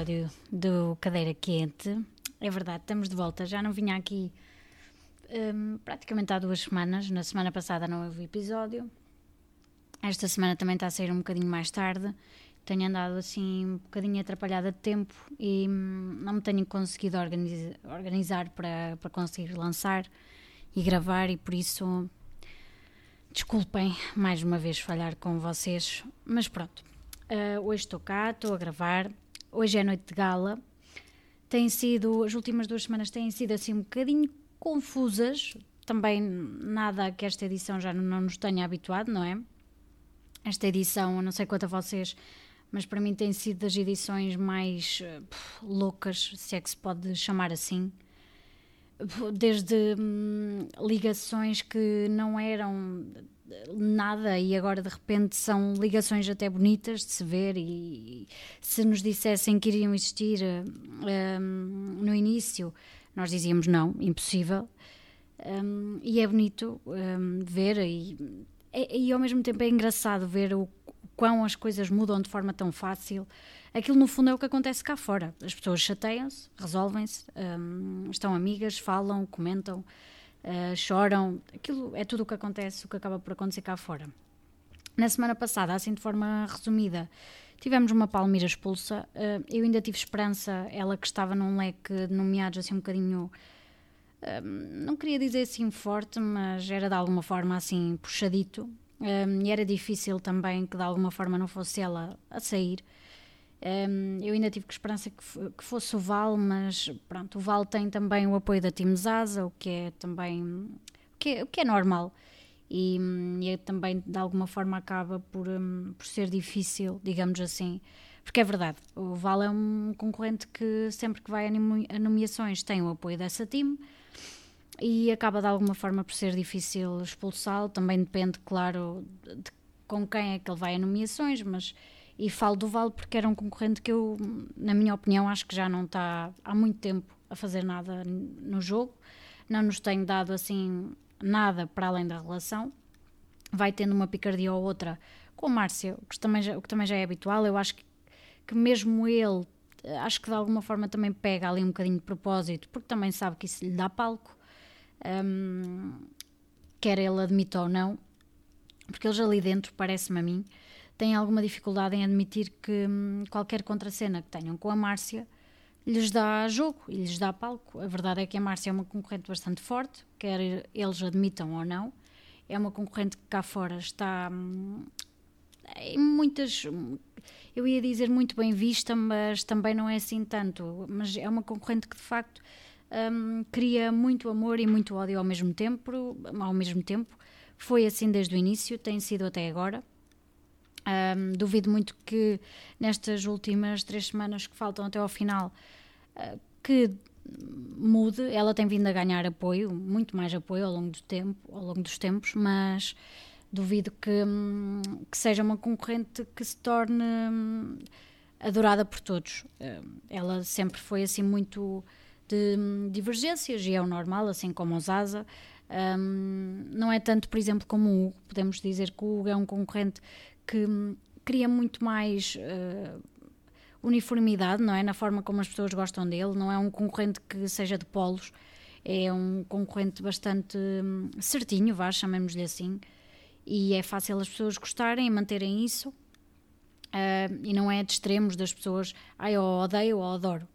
episódio do Cadeira Quente. É verdade, estamos de volta. Já não vinha aqui um, praticamente há duas semanas. Na semana passada não houve episódio. Esta semana também está a sair um bocadinho mais tarde. Tenho andado assim um bocadinho atrapalhada de tempo e hum, não me tenho conseguido organizar, organizar para, para conseguir lançar e gravar, e por isso desculpem mais uma vez falhar com vocês, mas pronto. Uh, hoje estou cá, estou a gravar. Hoje é noite de gala. Tem sido, as últimas duas semanas têm sido assim um bocadinho confusas. Também nada que esta edição já não nos tenha habituado, não é? Esta edição, não sei quanto a vocês, mas para mim tem sido das edições mais uh, loucas, se é que se pode chamar assim. Desde hum, ligações que não eram nada e agora de repente são ligações até bonitas de se ver e se nos dissessem que iriam existir um, no início nós dizíamos não, impossível. Um, e é bonito um, ver e, e, e, ao mesmo tempo é engraçado ver o, quão as coisas mudam de forma tão fácil. Aquilo no fundo é o que acontece cá fora. As pessoas chateiam-se, resolvem-se estão amigas, falam, comentam uh, choram, aquilo é tudo o que acontece, o que acaba por acontecer cá fora. Na semana passada, assim de forma resumida, tivemos uma Palmira expulsa. Uh, eu ainda tive esperança, ela que estava num leque de nomeados assim um bocadinho. Uh, não queria dizer assim forte, mas era de alguma forma assim puxadito. e era difícil também que de alguma forma não fosse ela a sair. Um, eu ainda tive que esperança que, que, fosse o Val, mas pronto, o Val tem também o apoio da Team Zaza, o que é também o que é, o que é normal. E, e é também de alguma forma acaba por, um, por ser difícil, digamos assim, porque é verdade, o Val é um concorrente que sempre que vai a nomeações tem o apoio dessa team e acaba de alguma forma por ser difícil expulsá-lo. Também depende, claro, de com quem é que ele vai a nomeações, mas e falo do Vale porque era um concorrente que eu, na minha opinião, acho que já não está há muito tempo a fazer nada no jogo. Não nos tem dado assim nada para além da relação. Vai tendo uma picardia ou outra com o que também já, o que também já é habitual. Eu acho que, que mesmo ele, acho que de alguma forma também pega ali um bocadinho de propósito, porque também sabe que isso lhe dá palco, um, quer ele admita ou não, porque eles ali dentro, parece-me a mim, têm alguma dificuldade em admitir que hum, qualquer contracena que tenham com a Márcia lhes dá jogo e lhes dá palco. A verdade é que a Márcia é uma concorrente bastante forte, quer eles admitam ou não. É uma concorrente que cá fora está hum, em muitas. Eu ia dizer muito bem vista, mas também não é assim tanto. Mas é uma concorrente que de facto cria muito amor e muito ódio ao mesmo tempo. Ao mesmo tempo. Foi assim desde o início, tem sido até agora. Um, duvido muito que nestas últimas três semanas que faltam até ao final uh, que mude. Ela tem vindo a ganhar apoio, muito mais apoio ao longo do tempo, ao longo dos tempos, mas duvido que, hum, que seja uma concorrente que se torne hum, adorada por todos. Ela sempre foi assim muito de hum, divergências e é o normal, assim como o Zaza. Um, não é tanto, por exemplo, como o Hugo. Podemos dizer que o Hugo é um concorrente que cria muito mais uh, uniformidade, não é? Na forma como as pessoas gostam dele, não é um concorrente que seja de polos, é um concorrente bastante hum, certinho, vá, chamemos-lhe assim, e é fácil as pessoas gostarem e manterem isso. Uh, e não é de extremos das pessoas, ah, eu odeio ou adoro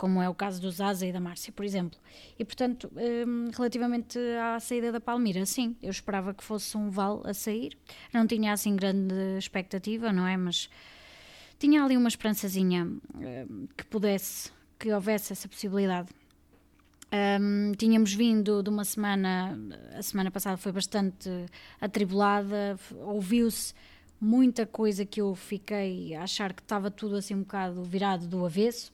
como é o caso do Zaza e da Márcia, por exemplo. E, portanto, um, relativamente à saída da Palmira, sim, eu esperava que fosse um Val a sair. Não tinha assim grande expectativa, não é? Mas tinha ali uma esperançazinha um, que pudesse, que houvesse essa possibilidade. Um, tínhamos vindo de uma semana, a semana passada foi bastante atribulada, ouviu-se muita coisa que eu fiquei a achar que estava tudo assim um bocado virado do avesso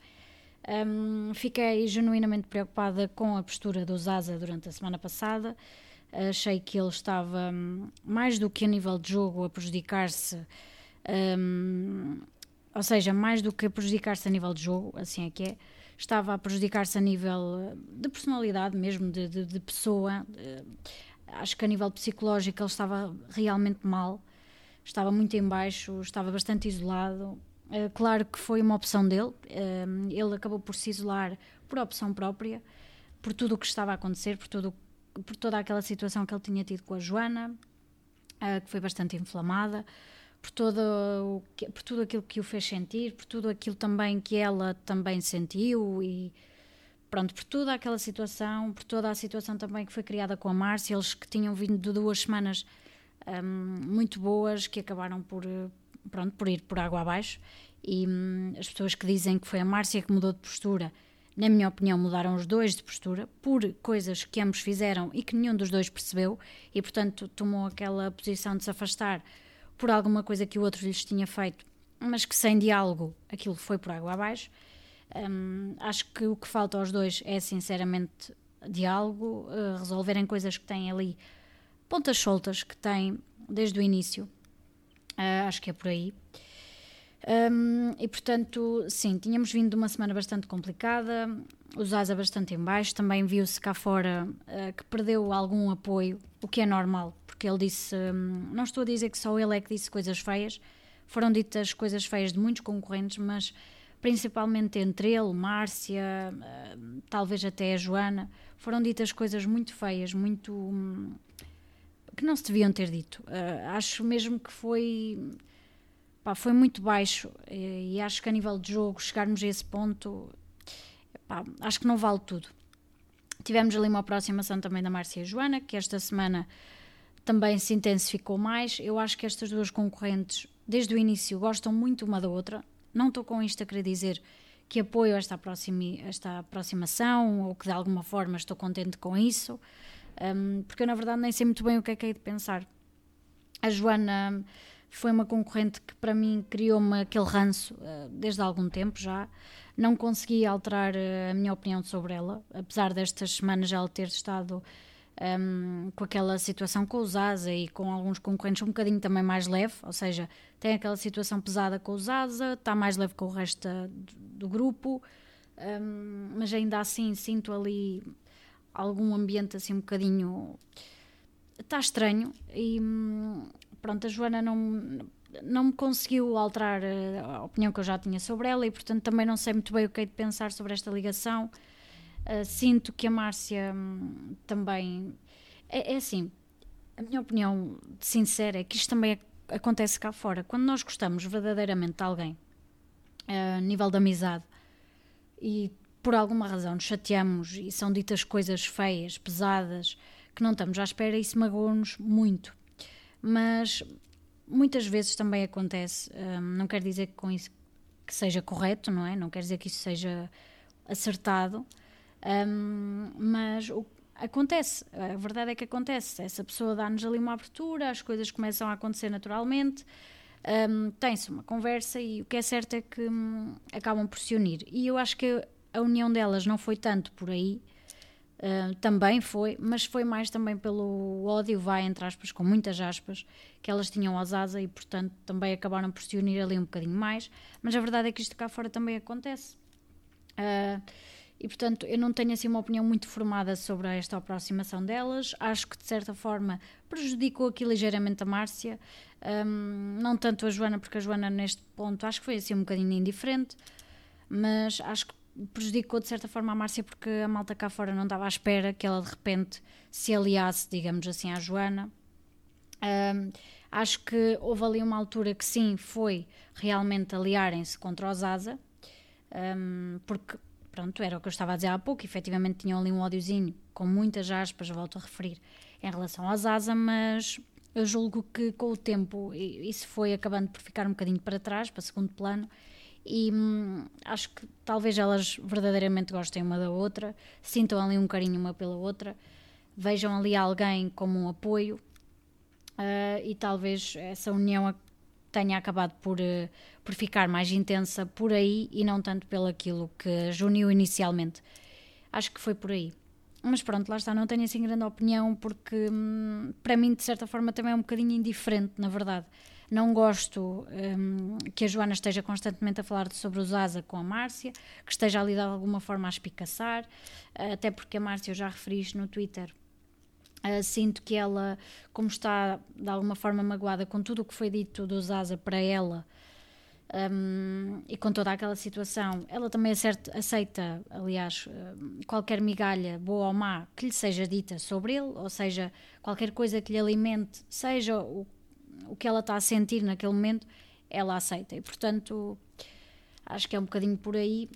um, fiquei genuinamente preocupada com a postura do Zaza durante a semana passada. Achei que ele estava, hum, mais do que a nível de jogo, a prejudicar-se. Um, ou seja, mais do que a prejudicar-se a nível de jogo, assim é que é, estava a prejudicar-se a nível de personalidade mesmo, de, de, de pessoa. acho que a nível psicológico ele estava realmente mal, estava muito em baixo, estava bastante isolado claro que foi uma opção dele, uh, ele acabou por se isolar por opção própria, por tudo o que estava a acontecer, por, tudo, por toda aquela situação que ele tinha tido com a Joana, uh, que foi bastante inflamada, por, todo o que, por tudo aquilo que o fez sentir, por tudo aquilo também que ela também sentiu e pronto, por toda aquela situação, por toda a situação também que foi criada com a Márcia, eles que tinham vindo de duas semanas um, muito boas que acabaram por, pronto, por ir por água abaixo e hum, as pessoas que dizem que foi a Márcia que mudou de postura, na minha opinião, mudaram os dois de postura por coisas que ambos fizeram e que nenhum dos dois percebeu e, portanto, tomou aquela posição de se afastar por alguma coisa que o outro lhes tinha feito, mas que sem diálogo aquilo foi por água abaixo. Hum, acho que o que falta aos dois é, sinceramente, diálogo, uh, resolverem coisas que têm ali pontas soltas que tem desde o início. Uh, acho que é por aí. Um, e portanto, sim, tínhamos vindo de uma semana bastante complicada, o Zaza bastante em baixo, também viu-se cá fora uh, que perdeu algum apoio, o que é normal, porque ele disse, um, não estou a dizer que só ele é que disse coisas feias, foram ditas coisas feias de muitos concorrentes, mas principalmente entre ele, Márcia, uh, talvez até a Joana, foram ditas coisas muito feias, muito... Um, que não se deviam ter dito. Uh, acho mesmo que foi pá, foi muito baixo e, e, acho que a nível de jogo chegarmos a esse ponto pá, acho que não vale tudo. Tivemos ali uma aproximação também da Márcia e Joana, que esta semana também se intensificou mais. Eu acho que estas duas concorrentes, desde o início, gostam muito uma da outra. Não estou com isto a querer dizer que apoio esta, esta aproximação ou que de alguma forma estou contente com isso um, porque eu na verdade nem sei muito bem o que é que hei de pensar. A Joana foi uma concorrente que para mim criou-me aquele ranço uh, desde há algum tempo já. Não consegui alterar uh, a minha opinião sobre ela, apesar destas semanas ela ter estado um, com aquela situação com o Zaza e com alguns concorrentes um bocadinho também mais leve, ou seja, tem aquela situação pesada com o Zaza, está mais leve com o resto do, do grupo, um, mas ainda assim sinto ali algum ambiente assim um bocadinho. Está estranho e pronto, a Joana não, não me conseguiu alterar a opinião que eu já tinha sobre ela e portanto também não sei muito bem o que é de pensar sobre esta ligação. Uh, sinto que a Márcia hum, também. É, é, assim, a minha opinião sincera é que isto também acontece cá fora. Quando nós gostamos verdadeiramente de alguém, a uh, nível de amizade, e por alguma razão nos chateamos e são ditas coisas feias, pesadas, que não estamos à espera, isso magoa-nos muito. Mas muitas vezes também acontece, hum, não quer dizer que com isso que seja correto, não é? Não quer dizer que isso seja acertado, hum, mas o, acontece, a verdade é que acontece. Essa pessoa dá-nos ali uma abertura, as coisas começam a acontecer naturalmente. Um, tem-se uma conversa e o que é certo é que hum, acabam por se unir. E eu acho que a união delas não foi tanto por aí, uh, também foi, mas foi mais também pelo ódio, vai entre aspas, com muitas aspas, que elas tinham às asas e, portanto, também acabaram por se unir ali um bocadinho mais. Mas a verdade é que isto cá fora também acontece. Uh, e portanto eu não tenho assim uma opinião muito formada sobre esta aproximação delas. Acho que de certa forma prejudicou aqui ligeiramente a Márcia, um, não tanto a Joana, porque a Joana neste ponto acho que foi assim um bocadinho indiferente, mas acho que prejudicou de certa forma a Márcia porque a malta cá fora não estava à espera que ela de repente se aliasse, digamos assim, à Joana. Um, acho que houve ali uma altura que sim, foi realmente aliarem-se contra o Zaza, um, porque pronto, era o que eu estava a dizer há pouco, efetivamente tinham ali um ódiozinho, com muitas aspas, volto a referir, em relação ao Zaza, mas eu julgo que com o tempo isso foi acabando por ficar um bocadinho para trás, para segundo plano, e hum, acho que talvez elas verdadeiramente gostem uma da outra, sintam ali um carinho uma pela outra, vejam ali alguém como um apoio uh, e talvez essa união tenha acabado por, uh, por ficar mais intensa por aí e não tanto pelo aquilo que as uniu inicialmente. Acho que foi por aí. Mas pronto, lá está, não tenho assim grande opinião porque hum, para mim de certa forma também é um bocadinho indiferente, na verdade. Não gosto um, que a Joana esteja constantemente a falar sobre o Zaza com a Márcia, que esteja ali de alguma forma a espicaçar, até porque a Márcia, eu já referi isto no Twitter, Uh, sinto que ela, como está de alguma forma magoada com tudo o que foi dito do Zaza para ela, Um, e com toda aquela situação, ela também acerta, aceita, aliás, qualquer migalha, boa ou má, que lhe seja dita sobre ele, ou seja, qualquer coisa que lhe alimente, seja o, o que ela está a sentir naquele momento, ela aceita. E portanto, acho que é um bocadinho por aí,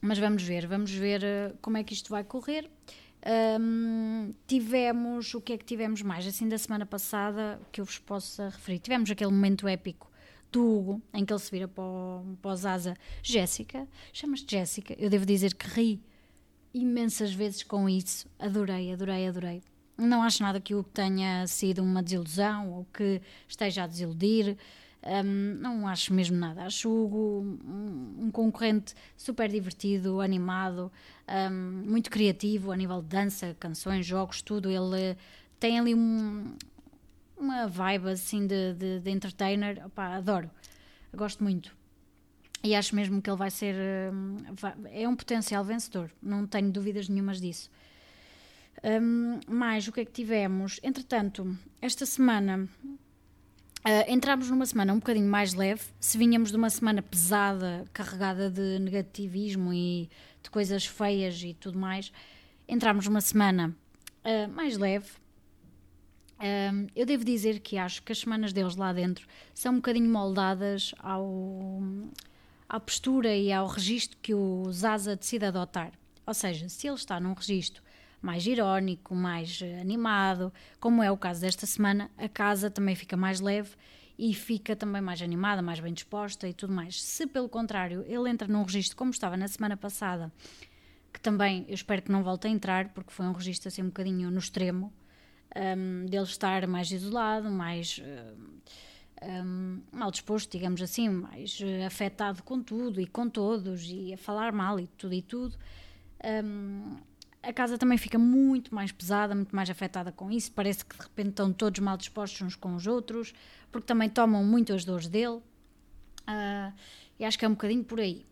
mas vamos ver, vamos ver uh, como é que isto vai correr. Um, tivemos, o que é que tivemos mais? Assim, da semana passada, que eu vos possa referir. Tivemos aquele momento épico do Hugo, em que ele se vira para o, para Zaza. Jéssica, chamas-te Jéssica. Eu devo dizer que ri imensas vezes com isso. Adorei, adorei, adorei. Não acho nada que o tenha sido uma desilusão ou que esteja a desiludir. Um, não acho mesmo nada. Acho o Hugo um, um concorrente super divertido, animado, um, muito criativo a nível de dança, canções, jogos, tudo. Ele tem ali um, uma vibe assim de, de, de entertainer. Opa, adoro, gosto muito. E acho mesmo que ele vai ser. é um potencial vencedor, não tenho dúvidas nenhumas disso. Um, mais o que é que tivemos? Entretanto, esta semana Uh, entramos numa semana um bocadinho mais leve. Se vinhamos de uma semana pesada, carregada de negativismo e de coisas feias e tudo mais, entramos numa semana uh, mais leve. Eu devo dizer que acho que as semanas deles lá dentro são um bocadinho moldadas ao, à postura e ao registro que o Zaza decide adotar. Ou seja, se ele está num registro mais irónico, mais eh, animado, como é o caso desta semana, a casa também fica mais leve e fica também mais animada, mais bem disposta e tudo mais. Se pelo contrário ele entra num registro como estava na semana passada, que também eu espero que não volte a entrar, porque foi um registro assim um bocadinho no extremo, um, dele estar mais isolado, mais um, mal disposto, digamos assim, mais uh, afetado com tudo e com todos e a falar mal e tudo e tudo. Um, a casa também fica muito mais pesada, muito mais afetada com isso. Parece que de repente estão todos mal dispostos uns com os outros, porque também tomam muito as dores dele. Uh, e acho que é um bocadinho por aí.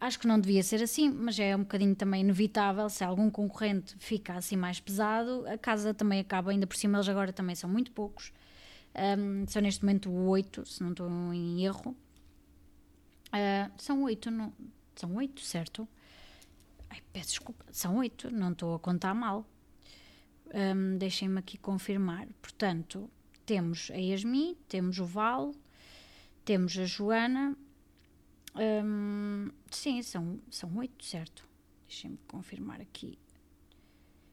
Acho que não devia ser assim, mas é um bocadinho também inevitável. Se algum concorrente fica assim mais pesado, a casa também acaba, ainda por cima, eles agora também são muito poucos. Um, são neste momento oito, se não estou em erro. Uh, são oito, não, são oito, certo? Ai, peço desculpa, são oito, não estou a contar mal. Um, Deixem-me aqui confirmar. Portanto, temos a Yasmin, temos o Val, temos a Joana. Um, sim, são, são oito, certo? Deixem-me confirmar aqui.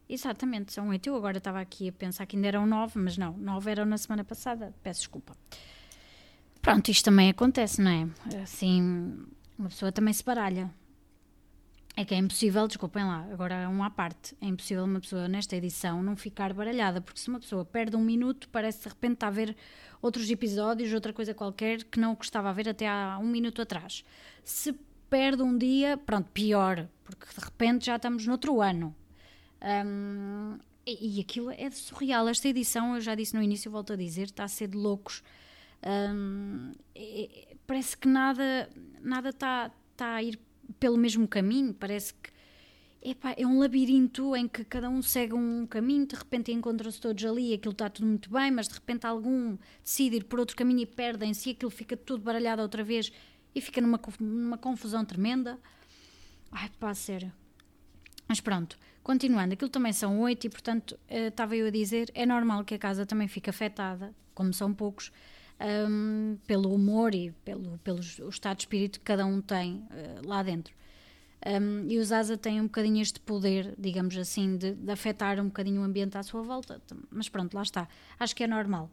Exatamente, são oito. Eu agora estava aqui a pensar que ainda eram nove, mas não, nove eram na semana passada. Peço desculpa. Pronto, isto também acontece, não é? Assim, uma pessoa também se baralha. É que é impossível, desculpem lá, agora é uma à parte, é impossível uma pessoa nesta edição não ficar baralhada, porque se uma pessoa perde um minuto, parece de repente estar a ver outros episódios, outra coisa qualquer que não gostava a ver até há um minuto atrás. Se perde um dia, pronto, pior, porque de repente já estamos noutro ano. Um, e, e, aquilo é surreal. Esta edição, eu já disse no início, volto a dizer, está a ser de loucos. Um, parece que nada, nada está, está a ir pelo mesmo caminho, parece que epá, é um labirinto em que cada um segue um caminho, de repente encontram-se todos ali, aquilo está tudo muito bem, mas de repente algum decide ir por outro caminho e perdem-se aquilo fica tudo baralhado outra vez e fica numa, numa confusão tremenda. Ai, pá, sério. Mas pronto, continuando, aquilo também são oito e, portanto, uh, estava eu a dizer, é normal que a casa também fique afetada, como são poucos, um, pelo humor e pelo, pelo estado de espírito que cada um tem uh, lá dentro. Um, e o Zaza tem um bocadinho este poder, digamos assim, de, de, afetar um bocadinho o ambiente à sua volta. Mas pronto, lá está. Acho que é normal.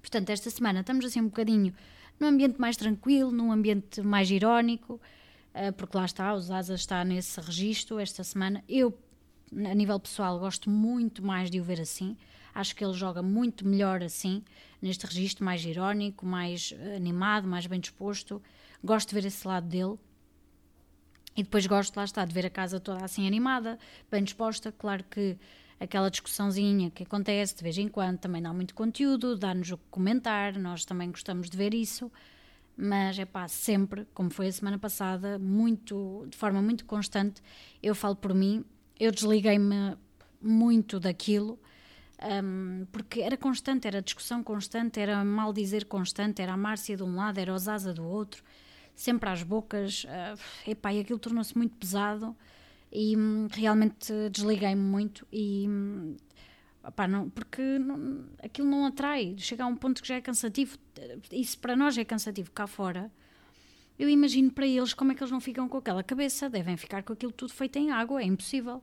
Portanto, esta semana estamos assim um bocadinho num ambiente mais tranquilo, num ambiente mais irónico, uh, porque lá está, o Zaza está nesse registro esta semana. Eu, a nível pessoal, gosto muito mais de o ver assim. Acho que ele joga muito melhor assim, neste registro mais irónico, mais eh, animado, mais bem disposto. Gosto de ver esse lado dele. E depois gosto, lá está, de ver a casa toda assim animada, bem disposta. Claro que aquela discussãozinha que acontece de vez em quando também dá muito conteúdo, dá-nos o que comentar, nós também gostamos de ver isso. Mas é pá, sempre, como foi a semana passada, muito, de forma muito constante, eu falo por mim, eu desliguei-me muito daquilo Um, porque era constante, era discussão constante, era mal dizer constante, era a Márcia de um lado, era o Zaza do outro, sempre às bocas. Uh, epá, e aquilo tornou-se muito pesado e um, realmente desliguei-me muito e um, não, porque não, aquilo não atrai, chega a um ponto que já é cansativo. Isso para nós é cansativo cá fora. Eu imagino para eles como é que eles não ficam com aquela cabeça, devem ficar com aquilo tudo feito em água, é impossível.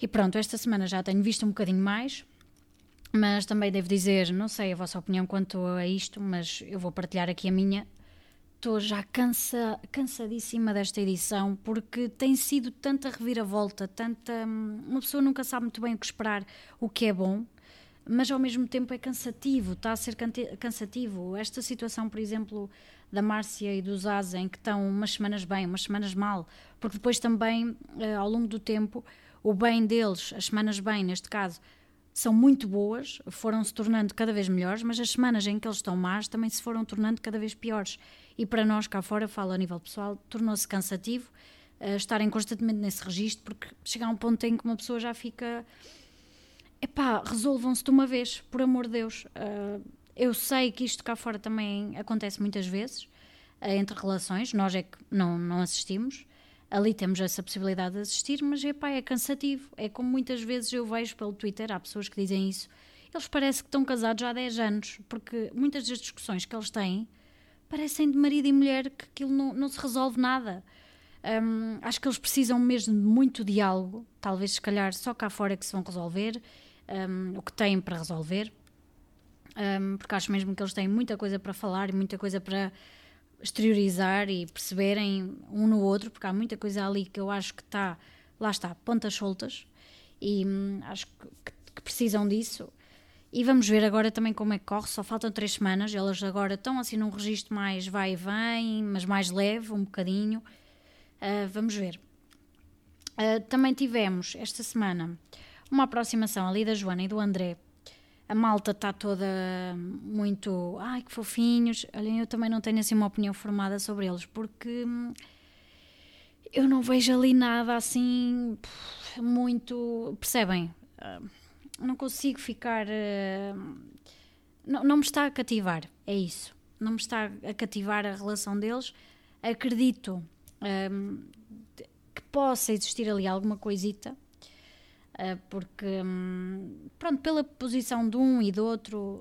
E pronto, esta semana já tenho visto um bocadinho mais, mas também devo dizer, não sei a vossa opinião quanto a isto, mas eu vou partilhar aqui a minha. Estou já cansa, cansadíssima desta edição porque tem sido tanta reviravolta, tanta. Hum, uma pessoa nunca sabe muito bem o que esperar, o que é bom, mas ao mesmo tempo é cansativo, está a ser cansativo. Esta situação, por exemplo, da Márcia e do Zaza, em que estão umas semanas bem, umas semanas mal, porque depois também, eh, ao longo do tempo, o bem deles, as semanas bem, neste caso, são muito boas, foram se tornando cada vez melhores, mas as semanas em que eles estão más também se foram tornando cada vez piores. E para nós cá fora, falo a nível pessoal, tornou-se cansativo uh, estarem constantemente nesse registro, porque chega a um ponto em que uma pessoa já fica. Epá, resolvam-se de uma vez, por amor de Deus. Uh, eu sei que isto cá fora também acontece muitas vezes, uh, entre relações, nós é que não, não assistimos, ali temos essa possibilidade de assistir, mas epá, é cansativo. É como muitas vezes eu vejo pelo Twitter, há pessoas que dizem isso, eles parecem que estão casados há 10 anos, porque muitas das discussões que eles têm parecem de marido e mulher que aquilo não, não se resolve nada. Um, acho que eles precisam mesmo de muito diálogo, talvez se calhar só cá fora que se vão resolver um, o que têm para resolver, um, porque acho mesmo que eles têm muita coisa para falar e muita coisa para exteriorizar e perceberem um no outro, porque há muita coisa ali que eu acho que está, lá está, pontas soltas, e hum, acho que, que, precisam disso. E vamos ver agora também como é que corre, só faltam três semanas, elas agora estão assim num registro mais vai e vem, mas mais leve, um bocadinho. Uh, vamos ver. Uh, também tivemos esta semana uma aproximação ali da Joana e do André a malta está toda muito. Ai, que fofinhos. Olhem, eu também não tenho assim uma opinião formada sobre eles, porque hum, eu não vejo ali nada assim muito. Percebem? Ah, não consigo ficar. Ah, não, não me está a cativar, é isso. Não me está a cativar a relação deles. Acredito um, que possa existir ali alguma coisita porque, hum, pronto, pela posição de um e do outro,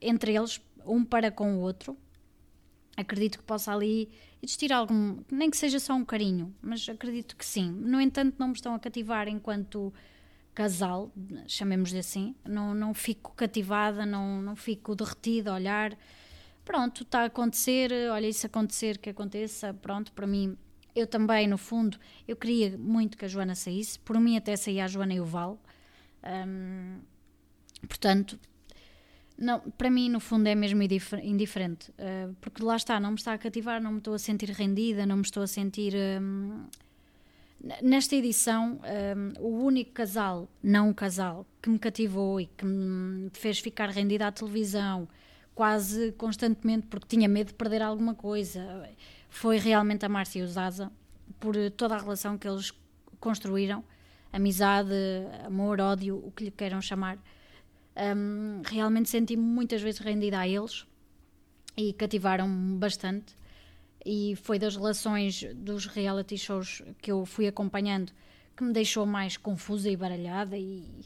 entre eles, um para com o outro, acredito que possa ali existir algum, nem que seja só um carinho, mas acredito que sim. No entanto, não me estão a cativar enquanto casal, chamemos-lhe assim. Não, não fico cativada, não, não fico derretida a olhar. Pronto, está a acontecer, olha, isso acontecer, que aconteça, pronto, para mim eu também, no fundo, eu queria muito que a Joana saísse. Por mim, até saía a Joana e o Val. Um, portanto, não, para mim, no fundo, é mesmo indiferente. Uh, porque lá está, não me está a cativar, não me estou a sentir rendida, não me estou a sentir. Um, nesta edição, um, o único casal, não casal, que me cativou e que me fez ficar rendida à televisão quase constantemente porque tinha medo de perder alguma coisa foi realmente a Márcia e o Zaza, por toda a relação que eles construíram, amizade, amor, ódio, o que lhe queiram chamar. Um, realmente senti-me muitas vezes rendida a eles e cativaram-me bastante. E foi das relações dos reality shows que eu fui acompanhando que me deixou mais confusa e baralhada e,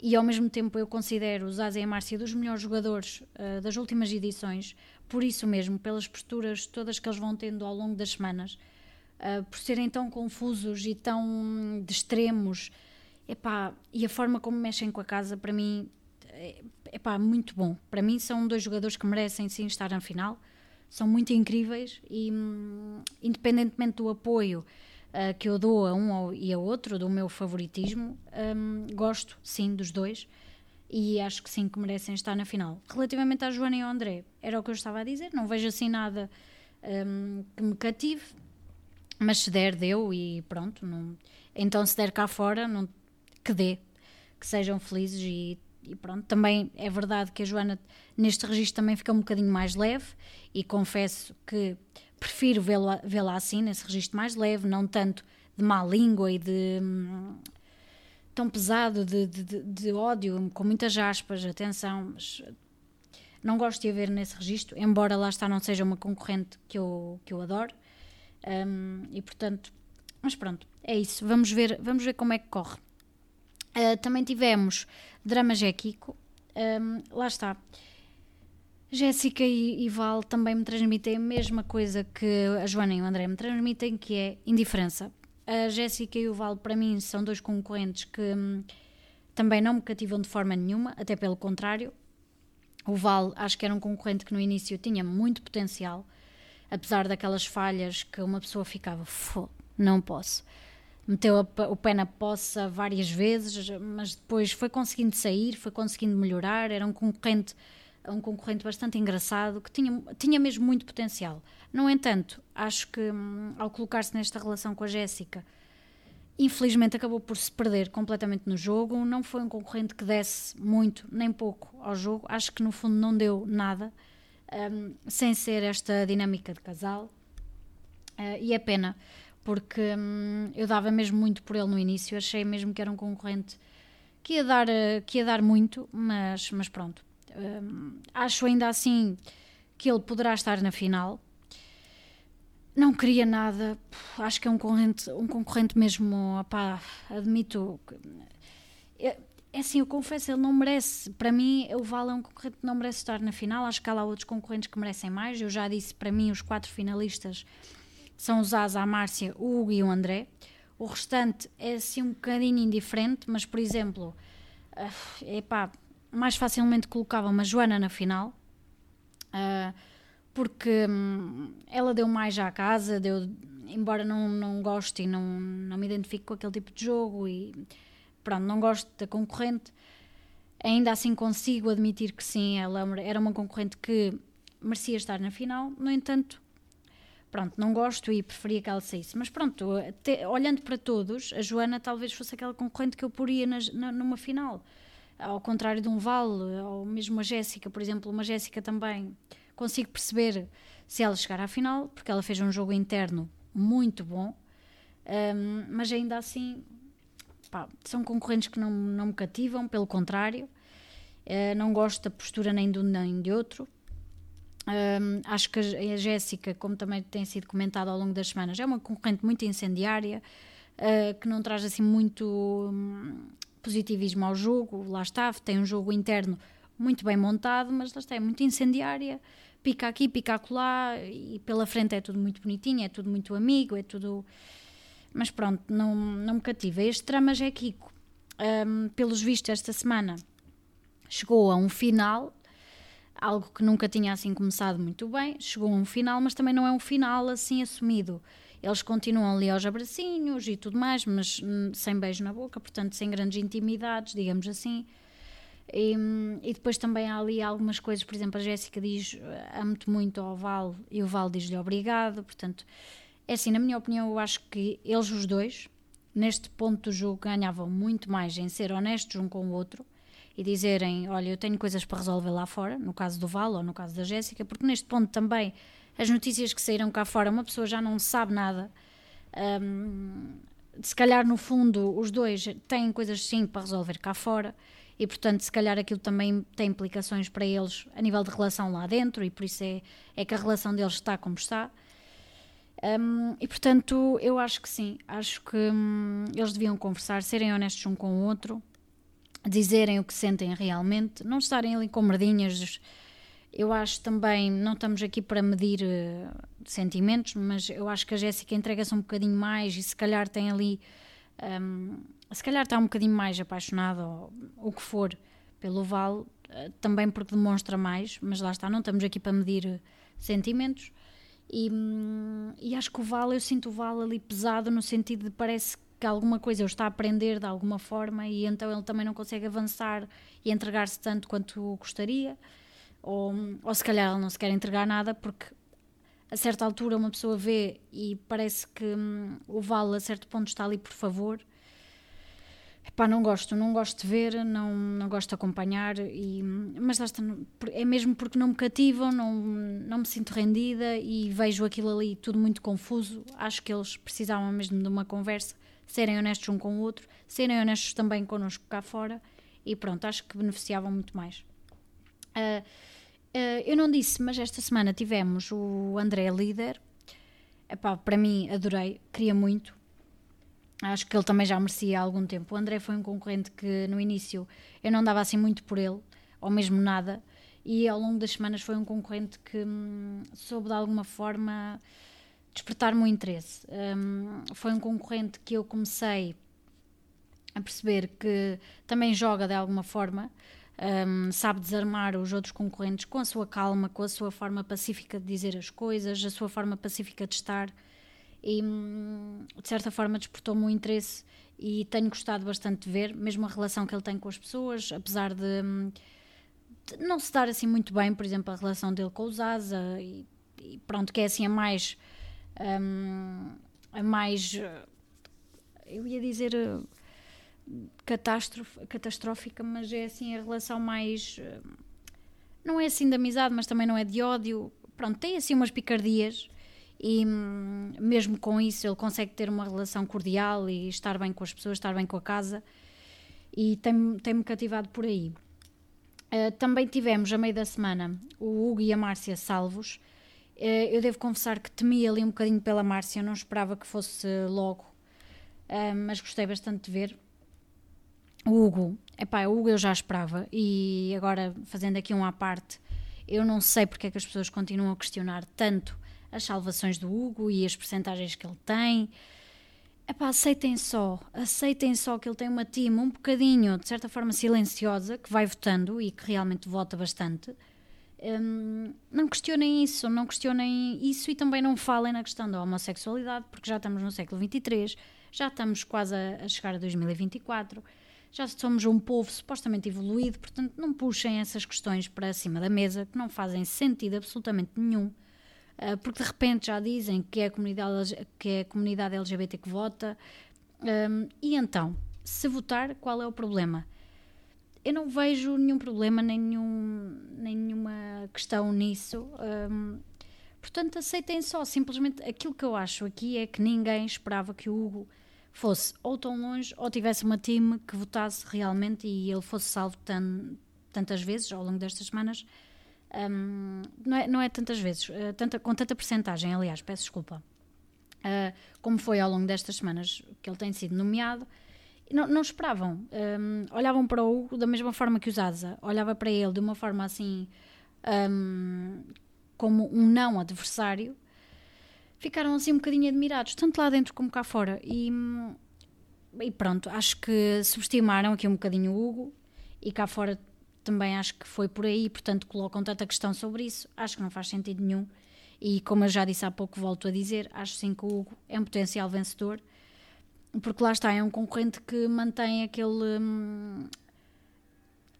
e ao mesmo tempo eu considero o Zaza e a Márcia dos melhores jogadores uh, das últimas edições por isso mesmo, pelas posturas todas que eles vão tendo ao longo das semanas, uh, por serem tão confusos e tão de extremos, epá, e a forma como mexem com a casa, para mim, é muito bom. Para mim, são dois jogadores que merecem sim estar na final, são muito incríveis e, hum, independentemente do apoio uh, que eu dou a um e a outro, do meu favoritismo, um, gosto sim dos dois e acho que sim que merecem estar na final. Relativamente à Joana e ao André, era o que eu estava a dizer, não vejo assim nada um, que me cative, mas se der, deu e pronto. Não, então, se der cá fora, não, que dê, que sejam felizes e, e, pronto. Também é verdade que a Joana neste registro também fica um bocadinho mais leve e confesso que prefiro vê-la vê assim, nesse registro mais leve, não tanto de má língua e de. Hum, tão pesado de, de, de, ódio, com muitas aspas, atenção, mas não gosto de a ver nesse registro, embora lá está não seja uma concorrente que eu, que eu adoro. Um, e portanto, mas pronto, é isso. Vamos ver, vamos ver como é que corre. Uh, também tivemos Drama Jequico. Um, lá está. Jéssica e, e, Val também me transmitem a mesma coisa que a Joana e o André me transmitem, que é indiferença. A Jéssica e o Val, para mim, são dois concorrentes que hum, também não me cativam de forma nenhuma, até pelo contrário. O Val, acho que era um concorrente que no início tinha muito potencial, apesar daquelas falhas que uma pessoa ficava, não posso. Meteu a, o pé na poça várias vezes, mas depois foi conseguindo sair, foi conseguindo melhorar. Era um concorrente, um concorrente bastante engraçado que tinha, tinha mesmo muito potencial. No entanto, acho que hum, ao colocar-se nesta relação com a Jéssica, infelizmente acabou por se perder completamente no jogo. Não foi um concorrente que desse muito nem pouco ao jogo. Acho que no fundo não deu nada, um, sem ser esta dinâmica de casal. Uh, e é pena, porque hum, eu dava mesmo muito por ele no início, achei mesmo que era um concorrente que ia dar, uh, que ia dar muito, mas, mas pronto. Acho ainda assim que ele poderá estar na final. Não queria nada, acho que é um concorrente, um concorrente mesmo, opá, admito. É, é assim, eu confesso, ele não merece. Para mim, o Val é um concorrente que não merece estar na final. Acho que há lá outros concorrentes que merecem mais. Eu já disse, para mim, os quatro finalistas são os Asa, a Márcia, o Hugo e o André. O restante é assim um bocadinho indiferente, mas por exemplo, uh, epá, mais facilmente colocava uma Joana na final, uh, porque um, ela deu mais à casa, deu, embora não, não goste e não, não me identifique com aquele tipo de jogo e pronto, não gosto da concorrente, ainda assim consigo admitir que sim, ela era uma concorrente que merecia estar na final, no entanto, pronto, não gosto e preferia que ela saísse. Mas pronto, te, olhando para todos, a Joana talvez fosse aquela concorrente que eu poria nas, na, numa final. Ao contrário de um Vale, ou mesmo a Jéssica, por exemplo, uma Jéssica também consigo perceber se ela chegar à final, porque ela fez um jogo interno muito bom, um, mas ainda assim pá, são concorrentes que não, não me cativam, pelo contrário, uh, não gosto da postura nem de um nem de outro. Um, acho que a Jéssica, como também tem sido comentado ao longo das semanas, é uma concorrente muito incendiária, uh, que não traz assim muito um, positivismo ao jogo. Lá está, tem um jogo interno muito bem montado, mas lá está, é muito incendiária. Pica aqui, pica acolá, e pela frente é tudo muito bonitinho, é tudo muito amigo, é tudo. Mas pronto, não, não me cativa. Este drama já é Kiko. Um, pelos vistos, esta semana chegou a um final algo que nunca tinha assim começado muito bem, chegou a um final, mas também não é um final assim assumido. Eles continuam ali aos abracinhos e tudo mais, mas hum, sem beijo na boca, portanto sem grandes intimidades, digamos assim. E, e, depois também há ali algumas coisas, por exemplo, a Jéssica diz amo-te muito ao Val e o Val diz-lhe obrigado, portanto, é assim, na minha opinião, eu acho que eles os dois, neste ponto do jogo, ganhavam muito mais em ser honestos um com o outro e dizerem: Olha, eu tenho coisas para resolver lá fora, no caso do Val ou no caso da Jéssica, porque neste ponto também as notícias que saíram cá fora, uma pessoa já não sabe nada. Um, se calhar, no fundo, os dois têm coisas sim para resolver cá fora e, portanto, se calhar aquilo também tem implicações para eles a nível de relação lá dentro e por isso é, é que a relação deles está como está. Um, e portanto, eu acho que sim, acho que hum, eles deviam conversar, serem honestos um com o outro, dizerem o que sentem realmente, não estarem ali com merdinhas. Eu acho também, não estamos aqui para medir uh, sentimentos, mas eu acho que a Jéssica entrega-se um bocadinho mais e se calhar tem ali, um, se calhar está um bocadinho mais apaixonada ou o que for pelo Val, uh, também porque demonstra mais, mas lá está, não estamos aqui para medir uh, sentimentos. E, um, e acho que o Val, eu sinto o Val ali pesado no sentido de parece que alguma coisa ele está a aprender de alguma forma e então ele também não consegue avançar e entregar-se tanto quanto gostaria, ou, ou se calhar ele não se quer entregar nada porque a certa altura uma pessoa vê e parece que hum, o Vale a certo ponto está ali por favor. Pá, não gosto, não gosto de ver, não, não gosto de acompanhar, e, mas é mesmo porque não me cativam, não, não me sinto rendida e vejo aquilo ali tudo muito confuso. Acho que eles precisavam mesmo de uma conversa, serem honestos um com o outro, serem honestos também connosco cá fora, e pronto, acho que beneficiavam muito mais. Uh, eu não disse, mas esta semana tivemos o André líder. Epá, para mim, adorei, queria muito Acho que ele também já merecia há algum tempo. O André foi um concorrente que no início eu não dava assim muito por ele, ou mesmo nada, e ao longo das semanas foi um concorrente que hum, soube de alguma forma despertar-me o interesse. Um, foi um concorrente que eu comecei a perceber que também joga de alguma forma, um, sabe desarmar os outros concorrentes com a sua calma, com a sua forma pacífica de dizer as coisas, a sua forma pacífica de estar. E hum, de certa forma despertou-me o interesse e tenho gostado bastante de ver, mesmo a relação que ele tem com as pessoas, apesar de, hum, de não se dar assim muito bem, por exemplo, a relação dele com os Asa e, e pronto, que é assim a mais um, a mais eu ia dizer catastrófica, mas é assim a relação mais não é assim de amizade, mas também não é de ódio. Pronto, tem assim umas picardias e hum, mesmo com isso ele consegue ter uma relação cordial e estar bem com as pessoas, estar bem com a casa e tem-me tem cativado por aí. Uh, também tivemos, a meio da semana, o Hugo e a Márcia salvos. Uh, eu devo confessar que temi ali um bocadinho pela Márcia, não esperava que fosse logo, uh, mas gostei bastante de ver. O Hugo, epá, o Hugo eu já esperava e agora fazendo aqui um à parte, eu não sei porque é que as pessoas continuam a questionar tanto as salvações do Hugo e as percentagens que ele tem. Epá, aceitem só, aceitem só que ele tem uma team um bocadinho, de certa forma, silenciosa, que vai votando e que realmente vota bastante. Um, não questionem isso, não questionem isso e também não falem na questão da homossexualidade, porque já estamos no século XXIII, já estamos quase a chegar a 2024, já somos um povo supostamente evoluído, portanto não puxem essas questões para cima da mesa que não fazem sentido absolutamente nenhum. Ah, porque de repente já dizem que é a comunidade, que é a comunidade LGBT que vota. E então, se votar, qual é o problema? Eu não vejo nenhum problema, nenhum, nenhuma questão nisso. Portanto, aceitem só. Simplesmente aquilo que eu acho aqui é que ninguém esperava que o Hugo fosse ou tão longe ou tivesse uma time que votasse realmente e ele fosse salvo tan, tantas vezes ao longo destas semanas um, não, é, não é tantas vezes, uh, tanta, com tanta percentagem, aliás, peço desculpa, uh, como foi ao longo destas semanas que ele tem sido nomeado, não, não esperavam, um, olhavam para o Hugo da mesma forma que os Asa, olhava para ele de uma forma assim, um, como um não adversário, ficaram assim um bocadinho admirados, tanto lá dentro como cá fora, e, e pronto, acho que subestimaram aqui um bocadinho o Hugo, e cá fora também acho que foi por aí, portanto colocam tanta questão sobre isso, acho que não faz sentido nenhum. E como eu já disse há pouco, volto a dizer, acho sim que o Hugo é um potencial vencedor, porque lá está, é um concorrente que mantém aquele. Hum,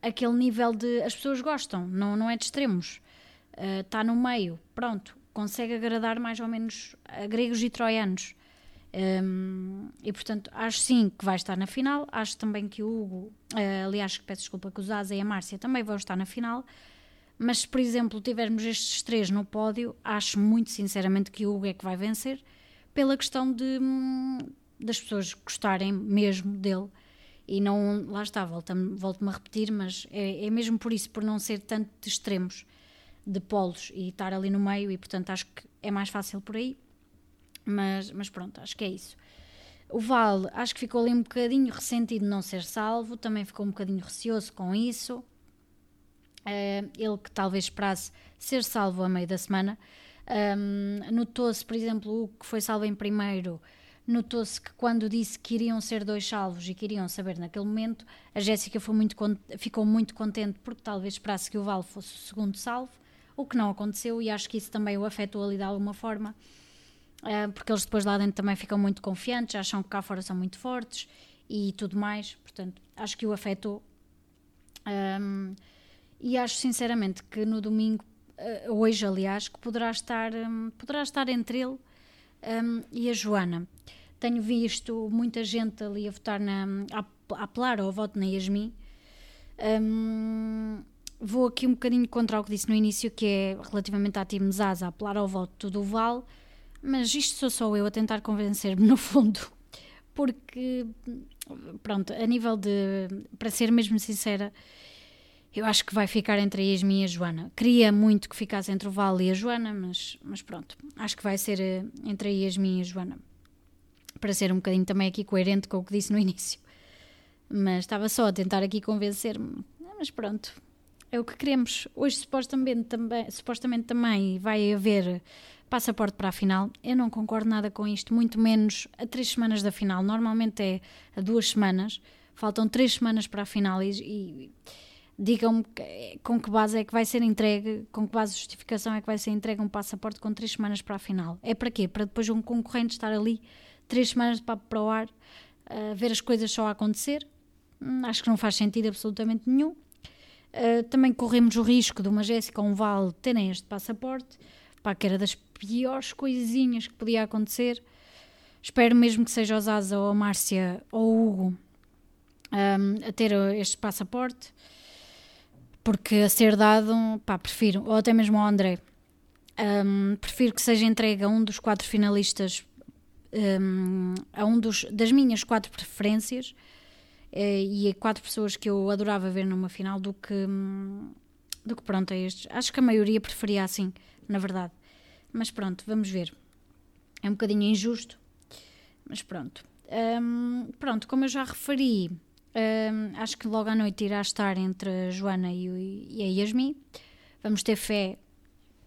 aquele nível de. As pessoas gostam, não, não é de extremos. Uh, está no meio, pronto, consegue agradar mais ou menos a gregos e troianos. Um, e portanto, acho sim que vai estar na final. Acho também que o Hugo, uh, aliás, peço desculpa que o Zaza e a Márcia também vão estar na final. Mas se, por exemplo, tivermos estes três no pódio, acho muito sinceramente que o Hugo é que vai vencer, pela questão de hum, das pessoas gostarem mesmo dele. E não, lá está, volto-me volto a repetir, mas é, é mesmo por isso, por não ser tanto de extremos, de polos e estar ali no meio, e portanto acho que é mais fácil por aí. Mas, mas pronto, acho que é isso. O Val, acho que ficou ali um bocadinho ressentido de não ser salvo, também ficou um bocadinho receoso com isso. Uh, ele que talvez esperasse ser salvo a meio da semana. Um, notou-se, por exemplo, o que foi salvo em primeiro, notou-se que quando disse que iriam ser dois salvos e que iriam saber naquele momento, a Jéssica ficou muito contente porque talvez esperasse que o Val fosse o segundo salvo, o que não aconteceu e acho que isso também o afetou ali de alguma forma. Ah, porque eles depois lá dentro também ficam muito confiantes, acham que cá fora são muito fortes e tudo mais, portanto, acho que o afetou. Um, e acho sinceramente que no domingo, uh, hoje aliás, que poderá estar, poderá estar entre ele um, e a Joana. Tenho visto muita gente ali a votar na. Há apelar ao voto na Yasmin. Um, vou aqui um bocadinho contra o que disse no início, que é relativamente à Team Zaza, apelar ao voto do Val, mas isto sou só eu a tentar convencer-me, no fundo, porque, pronto, a nível de, para ser mesmo sincera, eu acho que vai ficar entre a Yasmin e a Joana. Queria muito que ficasse entre o Val e a Joana, mas, mas pronto, acho que vai ser eh, entre a Yasmin e a Joana. Para ser um bocadinho também aqui coerente com o que disse no início. Mas estava só a tentar aqui convencer-me. Mas pronto, é o que queremos. Hoje supostamente também, supostamente também vai haver passaporte para a final. Eu não concordo nada com isto, muito menos a três semanas da final. Normalmente é a duas semanas. Faltam três semanas para a final e, e digam-me com que base é que vai ser entregue, com que base de justificação é que vai ser entregue um passaporte com três semanas para a final. É para quê? Para depois um concorrente estar ali três semanas para provar, uh, ver as coisas só acontecer. Hum, acho que não faz sentido absolutamente nenhum. Uh, também corremos o risco de uma Jéssica ou um Val terem este passaporte, pá, que era das piores coisinhas que podia acontecer. Espero mesmo que seja o Zaza ou a Márcia ou o Hugo um, a ter este passaporte porque a ser dado, pá, prefiro, ou até mesmo ao André, um, prefiro que seja entregue a um dos quatro finalistas, um, a um dos, das minhas quatro preferências eh, e a quatro pessoas que eu adorava ver numa final do que, do que pronto, a estes. Acho que a maioria preferia assim, na verdade. Mas pronto, vamos ver. É um bocadinho injusto, mas pronto. Um, pronto, como eu já referi, acho que logo à noite irá estar entre a Joana e, e, a Yasmin. Vamos ter fé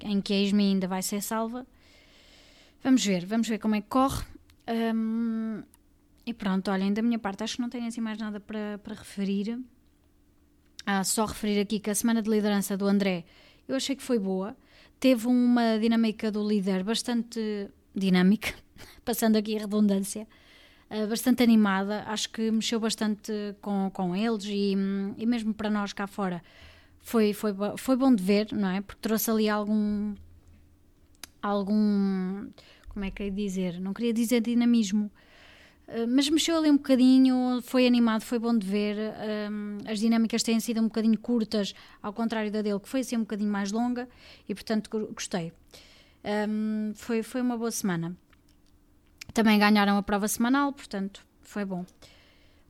em que a Yasmin ainda vai ser salva. Vamos ver, vamos ver como é que corre. Um, e pronto, olhem, da minha parte, acho que não tenho assim mais nada para, para referir. Ah, só referir aqui que a semana de liderança do André eu achei que foi boa. Teve uma dinâmica do líder bastante dinâmica, passando aqui a redundância. Eh, bastante animada, acho que mexeu bastante com, com eles e, e mesmo para nós cá fora foi, foi, foi bom de ver, não é? Porque trouxe ali algum. algum. como é que é dizer? Não queria dizer dinamismo. Uh, mas mexeu ali um bocadinho, foi animado, foi bom de ver. Uh, as dinâmicas têm sido um bocadinho curtas, ao contrário da dele, que foi assim um bocadinho mais longa, e portanto gostei. Um, foi, foi uma boa semana. Também ganharam a prova semanal, portanto, foi bom.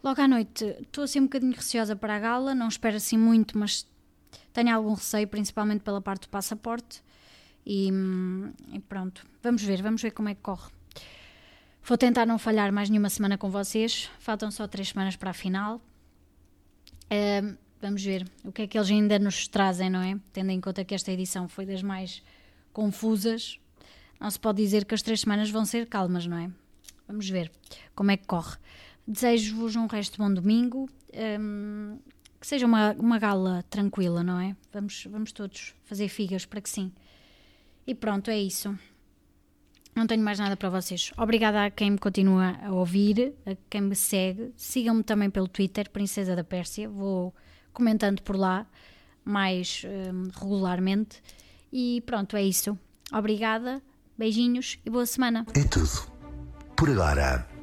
Logo à noite, estou assim um bocadinho receosa para a gala, não espero assim muito, mas tenho algum receio, principalmente pela parte do passaporte. E, hum, e, pronto, vamos ver, vamos ver como é que corre. Vou tentar não falhar mais nenhuma semana com vocês, faltam só três semanas para a final. Uh, vamos ver o que é que eles ainda nos trazem, não é? Tendo em conta que esta edição foi das mais confusas, não se pode dizer que as três semanas vão ser calmas, não é? Vamos ver como é que corre. Desejo-vos um resto bom domingo. Um, que seja uma, uma gala tranquila, não é? Vamos, vamos todos fazer figas para que sim. E pronto, é isso. Não tenho mais nada para vocês. Obrigada a quem me continua a ouvir, a quem me segue. Sigam-me também pelo Twitter, Princesa da Pérsia. Vou comentando por lá mais um, regularmente. E pronto, é isso. Obrigada Beijinhos e boa semana. É tudo. Por agora.